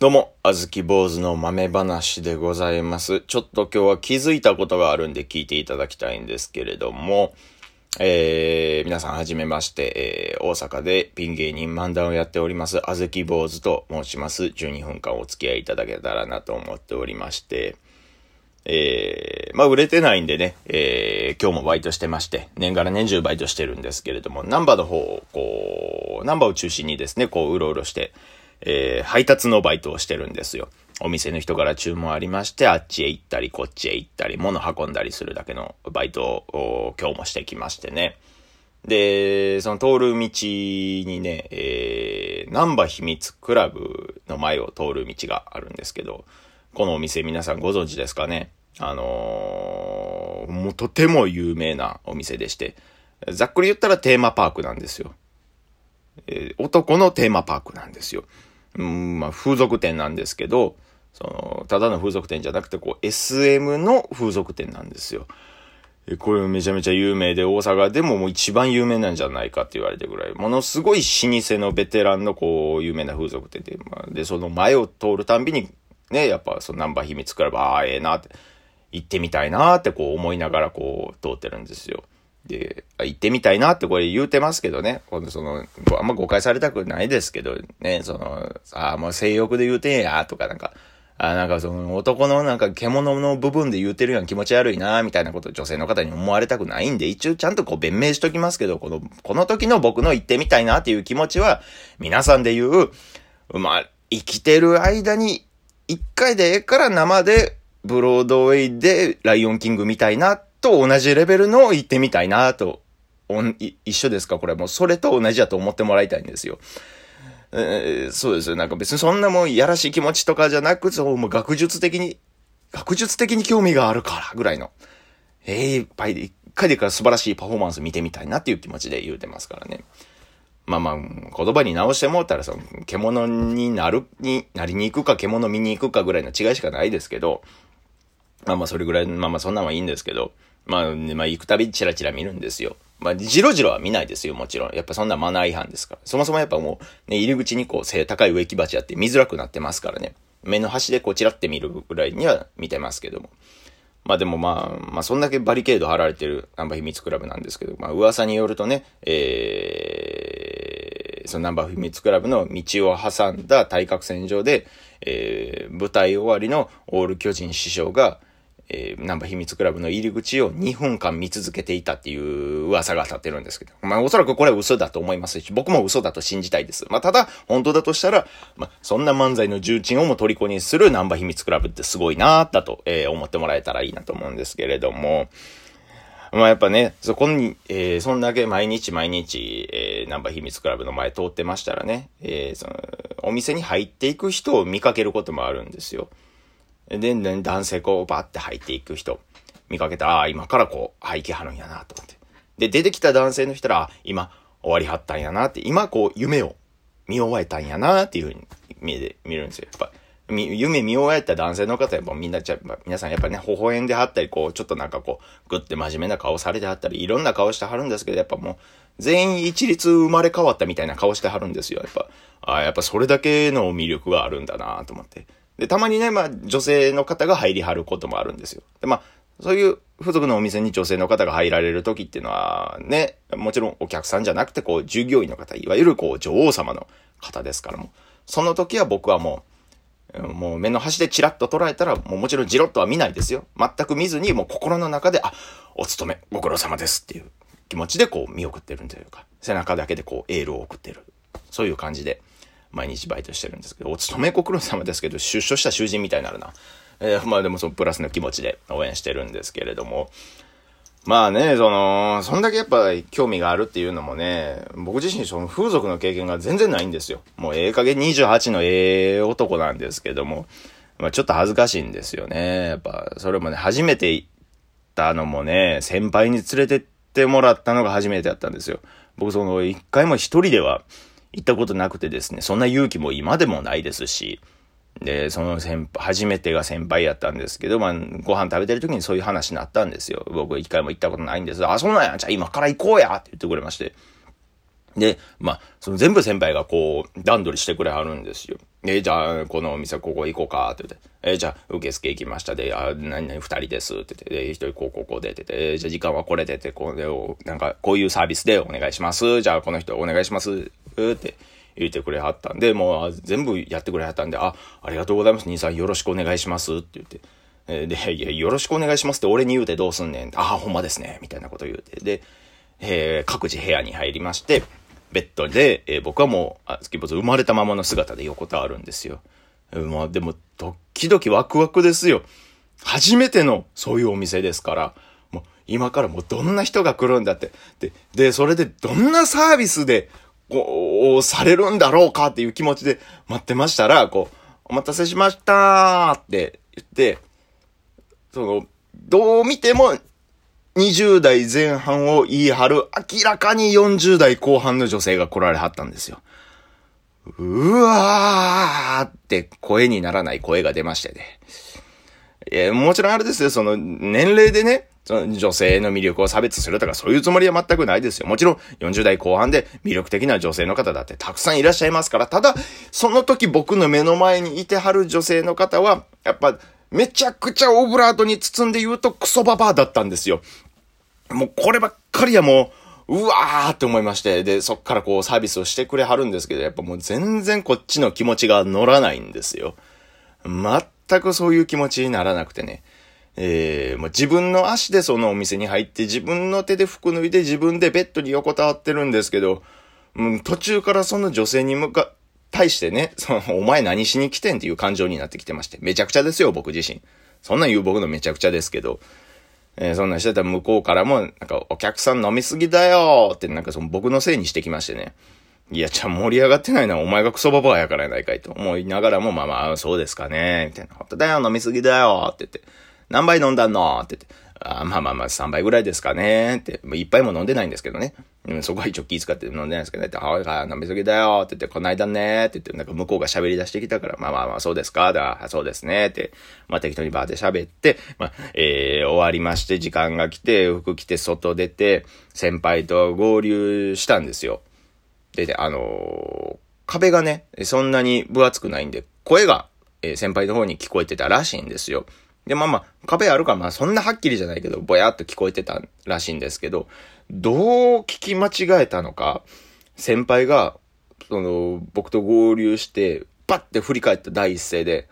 どうも、あずき坊主の豆話でございます。ちょっと今日は気づいたことがあるんで聞いていただきたいんですけれども、えー、皆さんはじめまして、えー、大阪でピン芸人漫談をやっております、あずき坊主と申します。12分間お付き合いいただけたらなと思っておりまして、えー、まあ売れてないんでね、えー、今日もバイトしてまして、年がら年中バイトしてるんですけれども、ナンバーの方、こう、ナンバーを中心にですね、こう、うろうろして、えー、配達のバイトをしてるんですよ。お店の人から注文ありまして、あっちへ行ったり、こっちへ行ったり、物運んだりするだけのバイトを今日もしてきましてね。で、その通る道にね、えー、ナンバ秘密クラブの前を通る道があるんですけど、このお店皆さんご存知ですかね？あのー、もうとても有名なお店でして、ざっくり言ったらテーマパークなんですよ。えー男のテーマパークなんですよ。うん、まあ、風俗店なんですけど、その、ただの風俗店じゃなくて、こう、SM の風俗店なんですよ。えこれめちゃめちゃ有名で、大阪でももう一番有名なんじゃないかって言われてぐらい、ものすごい老舗のベテランのこう、有名な風俗店で、まあ、で、その前を通るたんびに、ね、やっぱそのナンバー秘密クラブ、ああ、ええなって、行ってみたいなってこう思いながらこう通ってるんですよ。で、行ってみたいなってこれ言うてますけどね、今度その、あんま誤解されたくないですけど、ね、その、ああ、もう性欲で言うてんや、とかなんか、あなんかその男のなんか獣の部分で言うてるやん気持ち悪いな、みたいなこと女性の方に思われたくないんで、一応ちゃんとこう弁明しときますけど、この、この時の僕の言ってみたいなっていう気持ちは、皆さんで言う、まあ、生きてる間に、一回でええから生で、ブロードウェイでライオンキングみたいな、と同じレベルの言ってみたいな、と、一緒ですか？これもうそれと同じだと思ってもらいたいんですよ。えーそうですよ。なんか別にそんなもんやらしい気持ちとかじゃなく、そう、もう学術的に、学術的に興味があるからぐらいの。ええいっぱいで、一回でから素晴らしいパフォーマンス見てみたいなっていう気持ちで言うてますからね。まあまあ、言葉に直してもうたら、その、獣になる、になりに行くか、獣見に行くかぐらいの違いしかないですけど、まあまあ、それぐらい、まあまあ、そんなんはいいんですけど、まあ、ねまあ、行くたびチラチラ見るんですよ。まあ、じろじろは見ないですよ、もちろん。やっぱそんなマナー違反ですから。そもそもやっぱもう、ね、入り口にこう、背高い植木鉢あって見づらくなってますからね。目の端でこう、チラって見るぐらいには見てますけども。まあでもまあ、まあそんだけバリケード張られてるナンバー秘密クラブなんですけど、まあ噂によるとね、えー、そのナンバー秘密クラブの道を挟んだ対角線上で、えー、舞台終わりのオール巨人師匠が、えー、ナンバ秘密クラブの入り口を2分間見続けていたっていう噂が立ってるんですけど、まあおそらくこれは嘘だと思いますし、僕も嘘だと信じたいです。まあただ、本当だとしたら、まあそんな漫才の重鎮をも虜にするナンバ秘密クラブってすごいなーだと、えー思ってもらえたらいいなと思うんですけれども、まあやっぱね、そこに、えーそんだけ毎日毎日、えーナンバ秘密クラブの前通ってましたらね、えーその、お店に入っていく人を見かけることもあるんですよ。で、で男性こうバーって入っていく人、見かけたら、ああ、今からこう、入きはるんやなと思って。で、出てきた男性の人ら、今、終わりはったんやなって、今こう、夢を見終えたんやなっていうふうに見え見るんですよ。やっぱ、夢見終えた男性の方やっぱみんなちゃ、皆さんやっぱね、微笑んではったり、こう、ちょっとなんかこう、ぐって真面目な顔されてはったり、いろんな顔してはるんですけど、やっぱもう、全員一律生まれ変わったみたいな顔してはるんですよ。やっぱ、ああ、やっぱそれだけの魅力があるんだなと思って。で、たまにね、まあ、女性の方が入りはることもあるんですよ。で、まあ、そういう付属のお店に女性の方が入られる時っていうのは、ね、もちろんお客さんじゃなくて、こう、従業員の方、いわゆるこう、女王様の方ですからも、その時は僕はもう、もう目の端でチラッと捉えたら、もうもちろんジロッとは見ないですよ。全く見ずに、もう心の中で、あ、お勤め、ご苦労様ですっていう気持ちでこう見送ってるというか、背中だけでこうエールを送ってる。そういう感じで、毎日バイトしてるんですけど、お勤めご苦労様ですけど、出所した囚人みたいになるな。えーまあでもそのプラスの気持ちで応援してるんですけれども、まあね、その、そんだけやっぱ興味があるっていうのもね、僕自身その風俗の経験が全然ないんですよ。もうええ加減28のええ男なんですけども、まあちょっと恥ずかしいんですよね。やっぱ、それもね、初めて行ったのもね、先輩に連れてってもらったのが初めてだったんですよ。僕その、一回も一人では行ったことなくてですね、そんな勇気も今でもないですし、で、その先輩、初めてが先輩やったんですけど、まあ、ご飯食べてる時にそういう話になったんですよ。僕一回も行ったことないんです。あ、そうなんや。じゃあ今から行こうやって言ってくれまして。で、まあ、その全部先輩がこう、段取りしてくれはるんですよ。えじゃあ、このお店ここ行こうか、って言って。えじゃあ、受付行きましたで、あ、何々二人です、って言って、で、一人こう、こう、こうで、って言って、じゃあ時間はこれで、って、これを、なんか、こういうサービスでお願いします。じゃあ、この人お願いします、って言ってくれはったんで、もう、全部やってくれはったんで、あ、ありがとうございます、兄さんよろしくお願いします、って言って。で、いや、よろしくお願いしますって俺に言うてどうすんねん。あ、ほんまですね、みたいなこと言うて。で、えー、各自部屋に入りまして、ベッドで、えー、僕はもう、あ、スキポツ生まれたままの姿で横たわるんですよ。まあでも、ドキドキワクワクですよ。初めてのそういうお店ですから、もう今からもうどんな人が来るんだって。で、で、それでどんなサービスで、こう、されるんだろうかっていう気持ちで待ってましたら、こう、お待たせしましたーって言って、その、どう見ても20代前半を言い張る明らかに40代後半の女性が来られはったんですよ。うわーって声にならない声が出ましてね。えもちろんあれですよ、その年齢でね、その女性の魅力を差別するとかそういうつもりは全くないですよ。もちろん40代後半で魅力的な女性の方だってたくさんいらっしゃいますから、ただ、その時僕の目の前にいてはる女性の方は、やっぱめちゃくちゃオブラートに包んで言うとクソババアだったんですよ。もうこればっかりはもう、うわーって思いまして、で、そっからこうサービスをしてくれはるんですけど、やっぱもう全然こっちの気持ちが乗らないんですよ。全くそういう気持ちにならなくてね。えー、もう自分の足でそのお店に入って自分の手で服脱いで自分でベッドに横たわってるんですけど、うん、途中からその女性に向か、対してね、その、お前何しに来てんっていう感情になってきてまして。めちゃくちゃですよ、僕自身。そんなん言う僕のめちゃくちゃですけど。えー、そんなんしてたら向こうからも、なんか、お客さん飲みすぎだよって、なんかその僕のせいにしてきましてね。いや、ちゃあ盛り上がってないのはお前がクソババアやからやないかいと思いながらも、まあまあ、そうですかね、みたいな。ほんとだよ、飲みすぎだよって言って。何杯飲んだの？って言って。あまあまあまあ、3杯ぐらいですかねって。一杯も飲んでないんですけどね。うん、そこは一応気遣って飲んでないんですけどね。って母親が飲みすぎだよって言って、こないだねって言って、なんか向こうが喋り出してきたから、まあまあまあ、そうですか？だ、そうですねって、まあ適当にバーで喋って、まあ、えー、終わりまして、時間が来て、服着て、外出て、先輩と合流したんですよ。で、あのー、壁がね、そんなに分厚くないんで、声が、えー、先輩の方に聞こえてたらしいんですよ。で、まあまあ、壁あるから、まあそんなはっきりじゃないけど、ぼやっと聞こえてたらしいんですけど、どう聞き間違えたのか、先輩が、その、僕と合流して、パッて振り返った第一声で、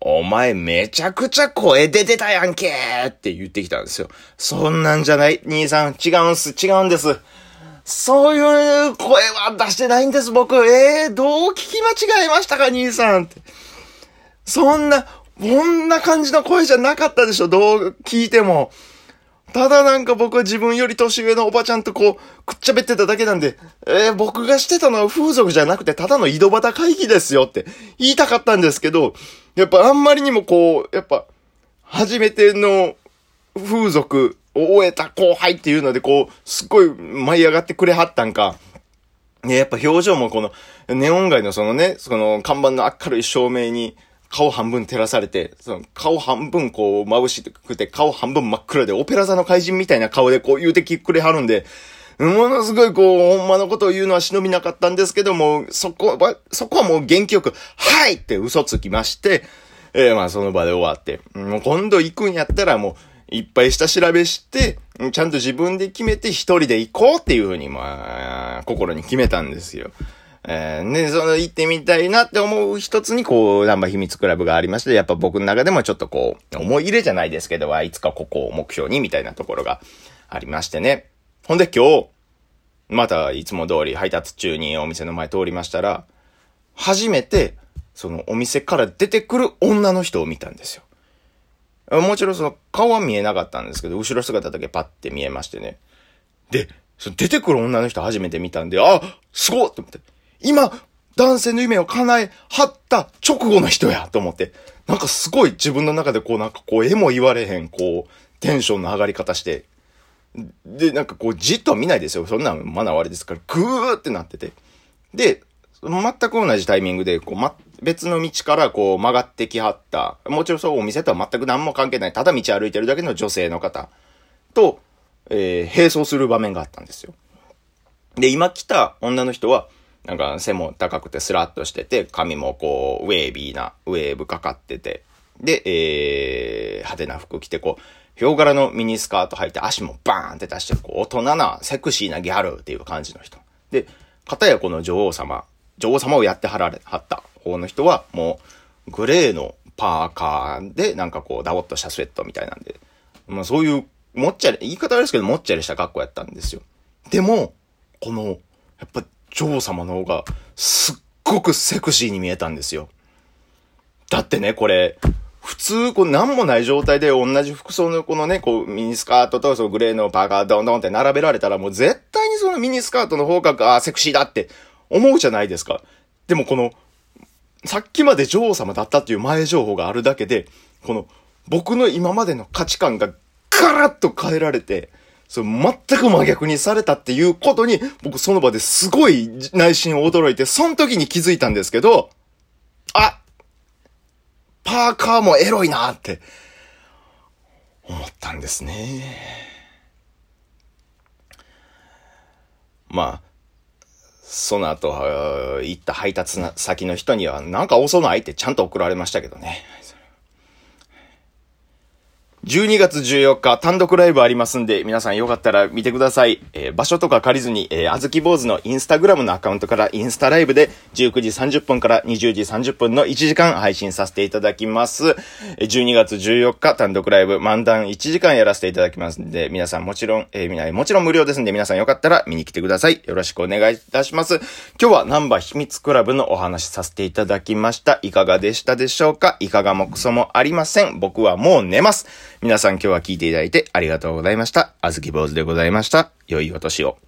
お前めちゃくちゃ声出てたやんけって言ってきたんですよ。そんなんじゃない、兄さん。違うんす、違うんです。そういう声は出してないんです、僕。ええー、どう聞き間違えましたか、兄さんって。そんな、こんな感じの声じゃなかったでしょ、どう聞いても。ただなんか僕は自分より年上のおばちゃんとこう、くっちゃべってただけなんで、えー、僕がしてたのは風俗じゃなくてただの井戸端会議ですよって言いたかったんですけど、やっぱあんまりにもこう、やっぱ、初めての風俗を終えた後輩っていうのでこう、すっごい舞い上がってくれはったんか、ね、やっぱ表情もこの、ネオン街のそのね、その看板の明るい照明に、顔半分照らされて、その顔半分こう眩しくて、顔半分真っ暗で、オペラ座の怪人みたいな顔でこう言うてきくれはるんで、ものすごいこう、ほんまのことを言うのは忍びなかったんですけども、そこは、そこはもう元気よく、はいって嘘つきまして、えー、まあその場で終わって、もう今度行くんやったらもう、いっぱい下調べして、ちゃんと自分で決めて一人で行こうっていうふうに、まあ、心に決めたんですよ。えー、で、その行ってみたいなって思う一つに、こう、ナンバー秘密クラブがありまして、やっぱ僕の中でもちょっとこう、思い入れじゃないですけど、いつかここを目標にみたいなところがありましてね。ほんで今日、またいつも通り配達中にお店の前通りましたら、初めて、そのお店から出てくる女の人を見たんですよ。もちろんその顔は見えなかったんですけど、後ろ姿だけパッて見えましてね。で、その出てくる女の人初めて見たんで、あすごっって思って。今、男性の夢を叶え、はった直後の人やと思って、なんかすごい自分の中でこうなんかこう絵も言われへん、こう、テンションの上がり方して、で、なんかこうじっと見ないですよ。そんなんマナー悪いですから、ぐーってなってて。で、全く同じタイミングで、こう、ま、別の道からこう曲がってきはった、もちろんそうお店とは全く何も関係ない、ただ道歩いてるだけの女性の方と、えー、並走する場面があったんですよ。で、今来た女の人は、なんか背も高くてスラッとしてて、髪もこう、ウェービーな、ウェーブかかってて、で、えー、派手な服着て、こう、ヒョウ柄のミニスカート履いて足もバーンって出して、こう、大人な、セクシーなギャルっていう感じの人。で、片やこの女王様、女王様をやってはられ、はった方の人は、もう、グレーのパーカーで、なんかこう、ダボっとしたスウェットみたいなんで、まあそういう、もっちゃり、言い方あれですけど、もっちゃりした格好やったんですよ。でも、この、やっぱ、女王様の方が、すっごくセクシーに見えたんですよ。だってね、これ、普通、こう、なんもない状態で同じ服装のこのね、こう、ミニスカートとそのグレーのパーカードンドンって並べられたら、もう絶対にそのミニスカートの方が、あセクシーだって思うじゃないですか。でもこの、さっきまで女王様だったっていう前情報があるだけで、この、僕の今までの価値観がガラッと変えられて、そ全く真逆にされたっていうことに、僕その場ですごい内心驚いて、その時に気づいたんですけど、あパーカーもエロいなって思ったんですね。まあ、その後、行った配達先の人には、なんか遅ないってちゃんと送られましたけどね。12月14日単独ライブありますんで、皆さんよかったら見てください。えー、場所とか借りずに、えー、あずき坊主のインスタグラムのアカウントからインスタライブで19時30分から20時30分の1時間配信させていただきます。12月14日単独ライブ漫談1時間やらせていただきますんで、皆さんもちろん、えー、もちろん無料ですんで、皆さんよかったら見に来てください。よろしくお願いいたします。今日はナンバー秘密クラブのお話させていただきました。いかがでしたでしょうか？いかがもクソもありません。僕はもう寝ます。皆さん今日は聞いていただいてありがとうございました。あずき坊主でございました。良いお年を。